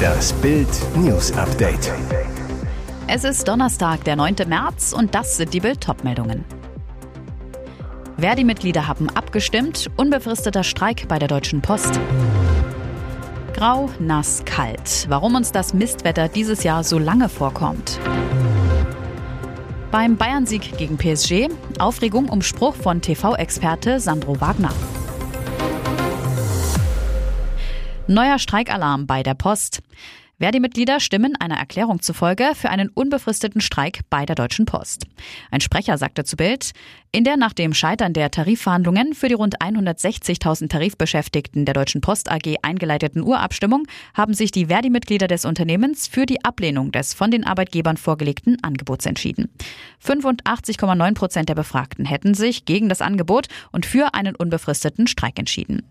Das Bild News Update. Es ist Donnerstag, der 9. März und das sind die Bild meldungen Verdi-Mitglieder haben abgestimmt, unbefristeter Streik bei der Deutschen Post. Grau, nass, kalt. Warum uns das Mistwetter dieses Jahr so lange vorkommt. Beim Bayern-Sieg gegen PSG Aufregung um Spruch von TV-Experte Sandro Wagner. Neuer Streikalarm bei der Post. Verdi-Mitglieder stimmen einer Erklärung zufolge für einen unbefristeten Streik bei der Deutschen Post. Ein Sprecher sagte zu Bild, in der nach dem Scheitern der Tarifverhandlungen für die rund 160.000 Tarifbeschäftigten der Deutschen Post AG eingeleiteten Urabstimmung haben sich die Verdi-Mitglieder des Unternehmens für die Ablehnung des von den Arbeitgebern vorgelegten Angebots entschieden. 85,9 Prozent der Befragten hätten sich gegen das Angebot und für einen unbefristeten Streik entschieden.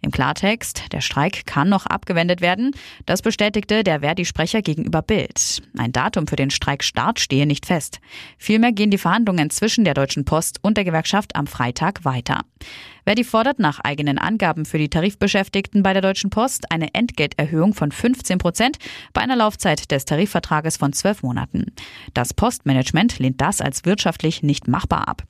Im Klartext, der Streik kann noch abgewendet werden. Das bestätigte der Verdi-Sprecher gegenüber Bild. Ein Datum für den Streikstart stehe nicht fest. Vielmehr gehen die Verhandlungen zwischen der Deutschen Post und der Gewerkschaft am Freitag weiter. Verdi fordert nach eigenen Angaben für die Tarifbeschäftigten bei der Deutschen Post eine Entgelterhöhung von 15 Prozent bei einer Laufzeit des Tarifvertrages von zwölf Monaten. Das Postmanagement lehnt das als wirtschaftlich nicht machbar ab.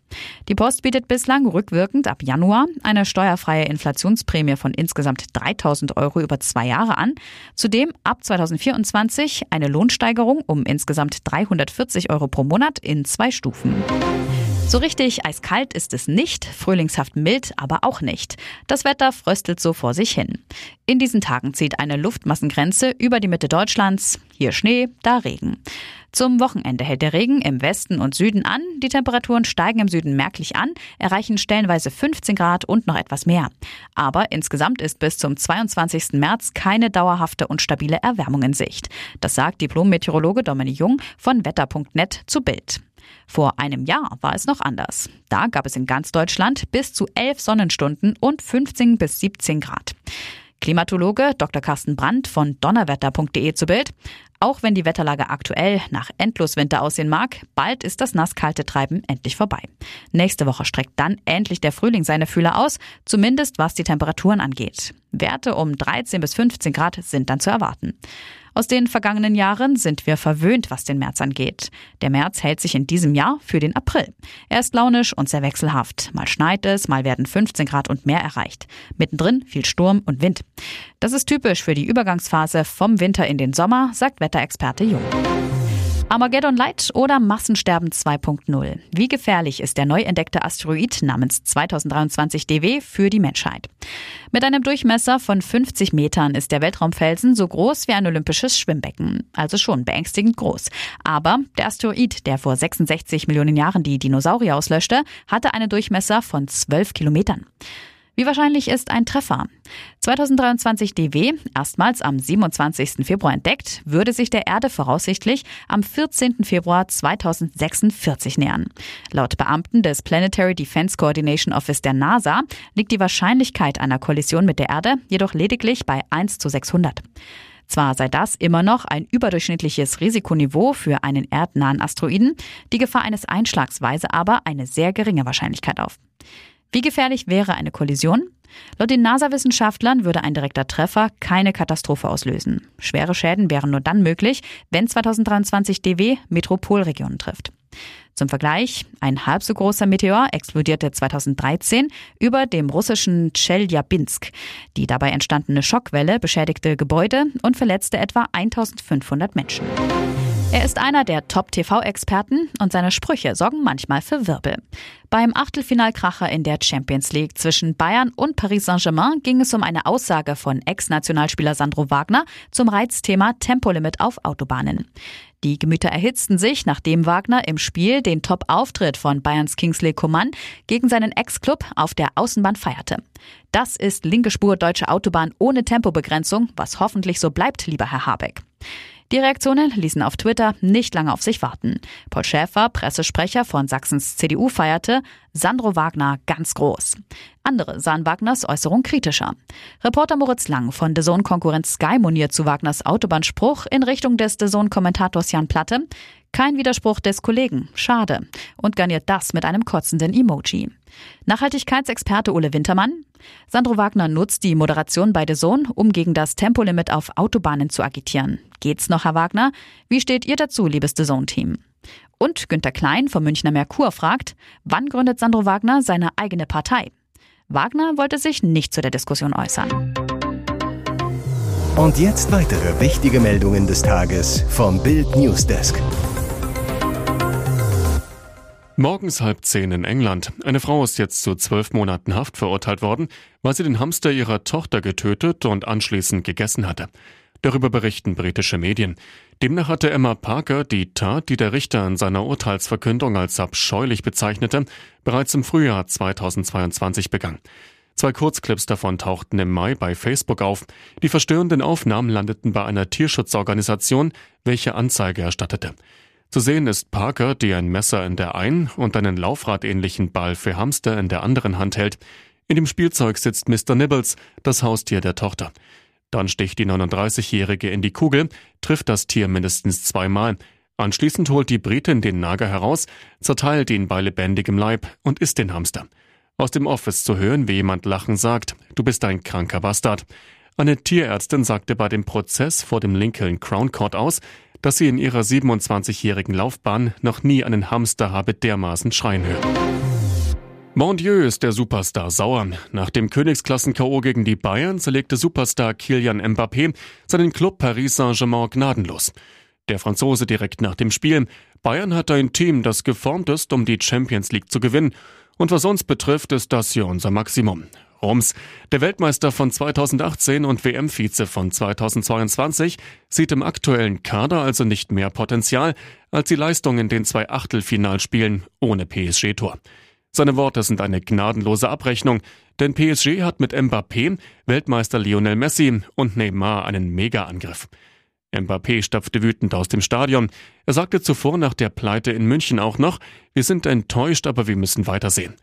Die Post bietet bislang rückwirkend ab Januar eine steuerfreie Inflationsprämie von insgesamt 3000 Euro über zwei Jahre an. Zudem ab 2024 eine Lohnsteigerung um insgesamt 340 Euro pro Monat in zwei Stufen. So richtig eiskalt ist es nicht, frühlingshaft mild aber auch nicht. Das Wetter fröstelt so vor sich hin. In diesen Tagen zieht eine Luftmassengrenze über die Mitte Deutschlands. Hier Schnee, da Regen. Zum Wochenende hält der Regen im Westen und Süden an. Die Temperaturen steigen im Süden merklich an, erreichen stellenweise 15 Grad und noch etwas mehr. Aber insgesamt ist bis zum 22. März keine dauerhafte und stabile Erwärmung in Sicht. Das sagt Diplom-Meteorologe Dominik Jung von wetter.net zu Bild. Vor einem Jahr war es noch anders. Da gab es in ganz Deutschland bis zu 11 Sonnenstunden und 15 bis 17 Grad. Klimatologe Dr. Carsten Brandt von donnerwetter.de zu Bild. Auch wenn die Wetterlage aktuell nach Endloswinter aussehen mag, bald ist das nasskalte Treiben endlich vorbei. Nächste Woche streckt dann endlich der Frühling seine Fühler aus, zumindest was die Temperaturen angeht. Werte um 13 bis 15 Grad sind dann zu erwarten. Aus den vergangenen Jahren sind wir verwöhnt, was den März angeht. Der März hält sich in diesem Jahr für den April. Er ist launisch und sehr wechselhaft. Mal schneit es, mal werden 15 Grad und mehr erreicht. Mittendrin viel Sturm und Wind. Das ist typisch für die Übergangsphase vom Winter in den Sommer, sagt Wetterexperte Jung. Armageddon Light oder Massensterben 2.0. Wie gefährlich ist der neu entdeckte Asteroid namens 2023 DW für die Menschheit? Mit einem Durchmesser von 50 Metern ist der Weltraumfelsen so groß wie ein olympisches Schwimmbecken. Also schon beängstigend groß. Aber der Asteroid, der vor 66 Millionen Jahren die Dinosaurier auslöschte, hatte einen Durchmesser von 12 Kilometern. Wie wahrscheinlich ist ein Treffer? 2023 DW, erstmals am 27. Februar entdeckt, würde sich der Erde voraussichtlich am 14. Februar 2046 nähern. Laut Beamten des Planetary Defense Coordination Office der NASA liegt die Wahrscheinlichkeit einer Kollision mit der Erde jedoch lediglich bei 1 zu 600. Zwar sei das immer noch ein überdurchschnittliches Risikoniveau für einen erdnahen Asteroiden, die Gefahr eines Einschlags weise aber eine sehr geringe Wahrscheinlichkeit auf. Wie gefährlich wäre eine Kollision? Laut den NASA-Wissenschaftlern würde ein direkter Treffer keine Katastrophe auslösen. Schwere Schäden wären nur dann möglich, wenn 2023 DW Metropolregionen trifft. Zum Vergleich, ein halb so großer Meteor explodierte 2013 über dem russischen Tscheljabinsk. Die dabei entstandene Schockwelle beschädigte Gebäude und verletzte etwa 1500 Menschen. Er ist einer der Top-TV-Experten und seine Sprüche sorgen manchmal für Wirbel. Beim Achtelfinalkracher in der Champions League zwischen Bayern und Paris Saint-Germain ging es um eine Aussage von Ex-Nationalspieler Sandro Wagner zum Reizthema Tempolimit auf Autobahnen. Die Gemüter erhitzten sich, nachdem Wagner im Spiel den Top-Auftritt von Bayerns Kingsley Coman gegen seinen Ex-Club auf der Außenbahn feierte. Das ist linke Spur deutsche Autobahn ohne Tempobegrenzung, was hoffentlich so bleibt, lieber Herr Habeck. Die Reaktionen ließen auf Twitter nicht lange auf sich warten. Paul Schäfer, Pressesprecher von Sachsens CDU, feierte Sandro Wagner ganz groß. Andere sahen Wagners Äußerung kritischer. Reporter Moritz Lang von The Zone-Konkurrent Sky moniert zu Wagners Autobahnspruch in Richtung des The Zone-Kommentators Jan Platte. Kein Widerspruch des Kollegen, schade. Und garniert das mit einem kotzenden Emoji. Nachhaltigkeitsexperte Ole Wintermann. Sandro Wagner nutzt die Moderation bei The Zone, um gegen das Tempolimit auf Autobahnen zu agitieren. Geht's noch, Herr Wagner? Wie steht ihr dazu, liebes The Zone-Team? Und Günter Klein vom Münchner Merkur fragt, wann gründet Sandro Wagner seine eigene Partei? Wagner wollte sich nicht zu der Diskussion äußern. Und jetzt weitere wichtige Meldungen des Tages vom Bild Newsdesk. Morgens halb zehn in England. Eine Frau ist jetzt zu zwölf Monaten Haft verurteilt worden, weil sie den Hamster ihrer Tochter getötet und anschließend gegessen hatte. Darüber berichten britische Medien. Demnach hatte Emma Parker die Tat, die der Richter in seiner Urteilsverkündung als abscheulich bezeichnete, bereits im Frühjahr 2022 begangen. Zwei Kurzclips davon tauchten im Mai bei Facebook auf. Die verstörenden Aufnahmen landeten bei einer Tierschutzorganisation, welche Anzeige erstattete. Zu sehen ist Parker, die ein Messer in der einen und einen Laufradähnlichen Ball für Hamster in der anderen Hand hält. In dem Spielzeug sitzt Mr. Nibbles, das Haustier der Tochter. Dann sticht die 39-Jährige in die Kugel, trifft das Tier mindestens zweimal. Anschließend holt die Britin den Nager heraus, zerteilt ihn bei lebendigem Leib und isst den Hamster. Aus dem Office zu hören, wie jemand lachen sagt, du bist ein kranker Bastard. Eine Tierärztin sagte bei dem Prozess vor dem Lincoln Crown Court aus, dass sie in ihrer 27-jährigen Laufbahn noch nie einen Hamster habe dermaßen schreien hören. Mon Dieu ist der Superstar sauer. Nach dem Königsklassen-K.O. gegen die Bayern zerlegte Superstar Kilian Mbappé seinen Club Paris Saint-Germain gnadenlos. Der Franzose direkt nach dem Spiel. Bayern hat ein Team, das geformt ist, um die Champions League zu gewinnen. Und was uns betrifft, ist das hier unser Maximum. Rums, der Weltmeister von 2018 und WM-Vize von 2022, sieht im aktuellen Kader also nicht mehr Potenzial als die Leistung in den zwei Achtelfinalspielen ohne PSG-Tor. Seine Worte sind eine gnadenlose Abrechnung, denn PSG hat mit Mbappé, Weltmeister Lionel Messi und Neymar einen Mega-Angriff. Mbappé stapfte wütend aus dem Stadion. Er sagte zuvor nach der Pleite in München auch noch, wir sind enttäuscht, aber wir müssen weitersehen.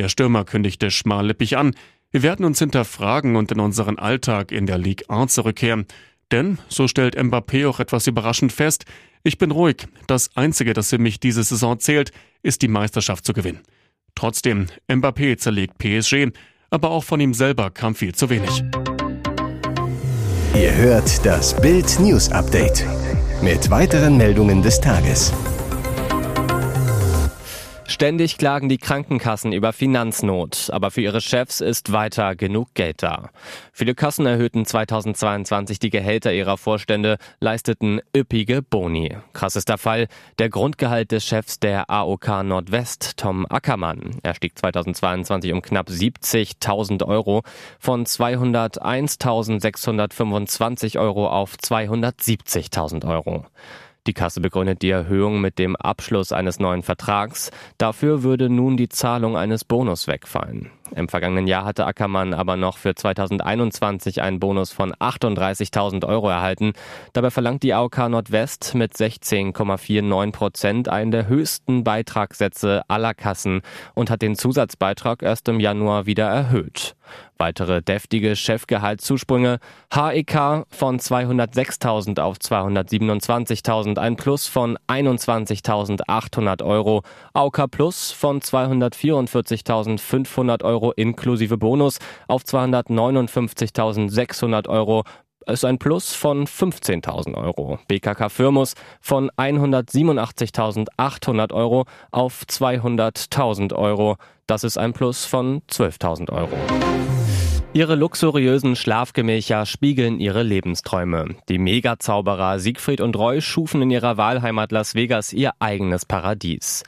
Der Stürmer kündigte schmallippig an, wir werden uns hinterfragen und in unseren Alltag in der Ligue 1 zurückkehren. Denn, so stellt Mbappé auch etwas überraschend fest, ich bin ruhig. Das Einzige, das für mich diese Saison zählt, ist die Meisterschaft zu gewinnen. Trotzdem, Mbappé zerlegt PSG, aber auch von ihm selber kam viel zu wenig. Ihr hört das Bild News Update mit weiteren Meldungen des Tages. Ständig klagen die Krankenkassen über Finanznot, aber für ihre Chefs ist weiter genug Geld da. Viele Kassen erhöhten 2022 die Gehälter ihrer Vorstände, leisteten üppige Boni. Krassester Fall, der Grundgehalt des Chefs der AOK Nordwest, Tom Ackermann. Er stieg 2022 um knapp 70.000 Euro von 201.625 Euro auf 270.000 Euro. Die Kasse begründet die Erhöhung mit dem Abschluss eines neuen Vertrags. Dafür würde nun die Zahlung eines Bonus wegfallen. Im vergangenen Jahr hatte Ackermann aber noch für 2021 einen Bonus von 38.000 Euro erhalten. Dabei verlangt die AOK Nordwest mit 16,49 Prozent einen der höchsten Beitragssätze aller Kassen und hat den Zusatzbeitrag erst im Januar wieder erhöht. Weitere deftige Chefgehaltszusprünge. HEK von 206.000 auf 227.000, ein Plus von 21.800 Euro. AOK Plus von 244.500 Euro Euro inklusive Bonus auf 259.600 Euro ist ein Plus von 15.000 Euro. BKK Firmus von 187.800 Euro auf 200.000 Euro. Das ist ein Plus von 12.000 Euro. Ihre luxuriösen Schlafgemächer spiegeln ihre Lebensträume. Die Megazauberer Siegfried und Roy schufen in ihrer Wahlheimat Las Vegas ihr eigenes Paradies.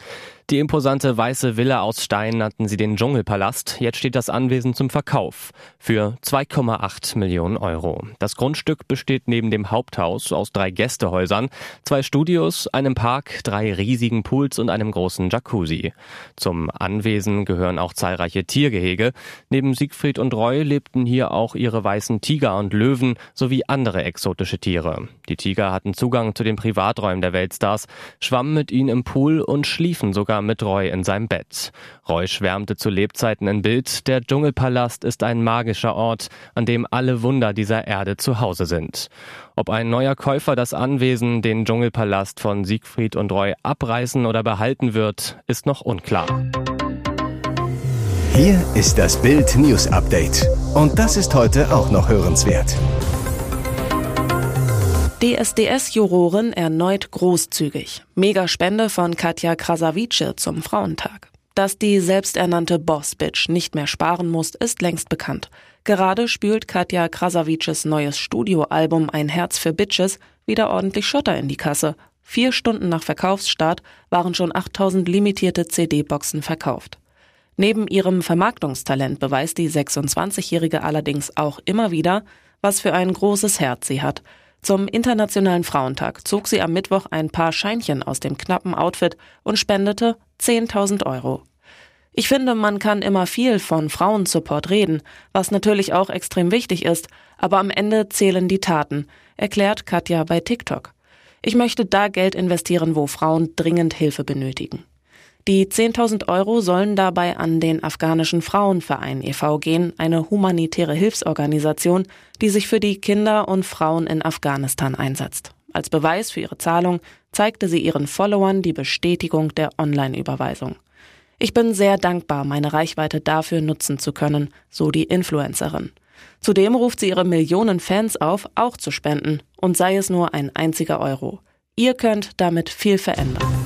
Die imposante weiße Villa aus Stein nannten sie den Dschungelpalast. Jetzt steht das Anwesen zum Verkauf für 2,8 Millionen Euro. Das Grundstück besteht neben dem Haupthaus aus drei Gästehäusern, zwei Studios, einem Park, drei riesigen Pools und einem großen Jacuzzi. Zum Anwesen gehören auch zahlreiche Tiergehege. Neben Siegfried und Roy lebten hier auch ihre weißen Tiger und Löwen sowie andere exotische Tiere. Die Tiger hatten Zugang zu den Privaträumen der Weltstars, schwammen mit ihnen im Pool und schliefen sogar mit Roy in seinem Bett. Roy schwärmte zu Lebzeiten in Bild, der Dschungelpalast ist ein magischer Ort, an dem alle Wunder dieser Erde zu Hause sind. Ob ein neuer Käufer das Anwesen, den Dschungelpalast von Siegfried und Roy abreißen oder behalten wird, ist noch unklar. Hier ist das Bild News Update. Und das ist heute auch noch hörenswert. DSDS-Jurorin erneut großzügig. Megaspende von Katja Krasavice zum Frauentag. Dass die selbsternannte Boss-Bitch nicht mehr sparen muss, ist längst bekannt. Gerade spült Katja Krasavices neues Studioalbum Ein Herz für Bitches wieder ordentlich Schotter in die Kasse. Vier Stunden nach Verkaufsstart waren schon 8000 limitierte CD-Boxen verkauft. Neben ihrem Vermarktungstalent beweist die 26-Jährige allerdings auch immer wieder, was für ein großes Herz sie hat. Zum Internationalen Frauentag zog sie am Mittwoch ein paar Scheinchen aus dem knappen Outfit und spendete 10.000 Euro. Ich finde, man kann immer viel von Frauensupport reden, was natürlich auch extrem wichtig ist, aber am Ende zählen die Taten, erklärt Katja bei TikTok. Ich möchte da Geld investieren, wo Frauen dringend Hilfe benötigen. Die 10.000 Euro sollen dabei an den afghanischen Frauenverein e.V. gehen, eine humanitäre Hilfsorganisation, die sich für die Kinder und Frauen in Afghanistan einsetzt. Als Beweis für ihre Zahlung zeigte sie ihren Followern die Bestätigung der Online-Überweisung. Ich bin sehr dankbar, meine Reichweite dafür nutzen zu können, so die Influencerin. Zudem ruft sie ihre Millionen Fans auf, auch zu spenden, und sei es nur ein einziger Euro. Ihr könnt damit viel verändern.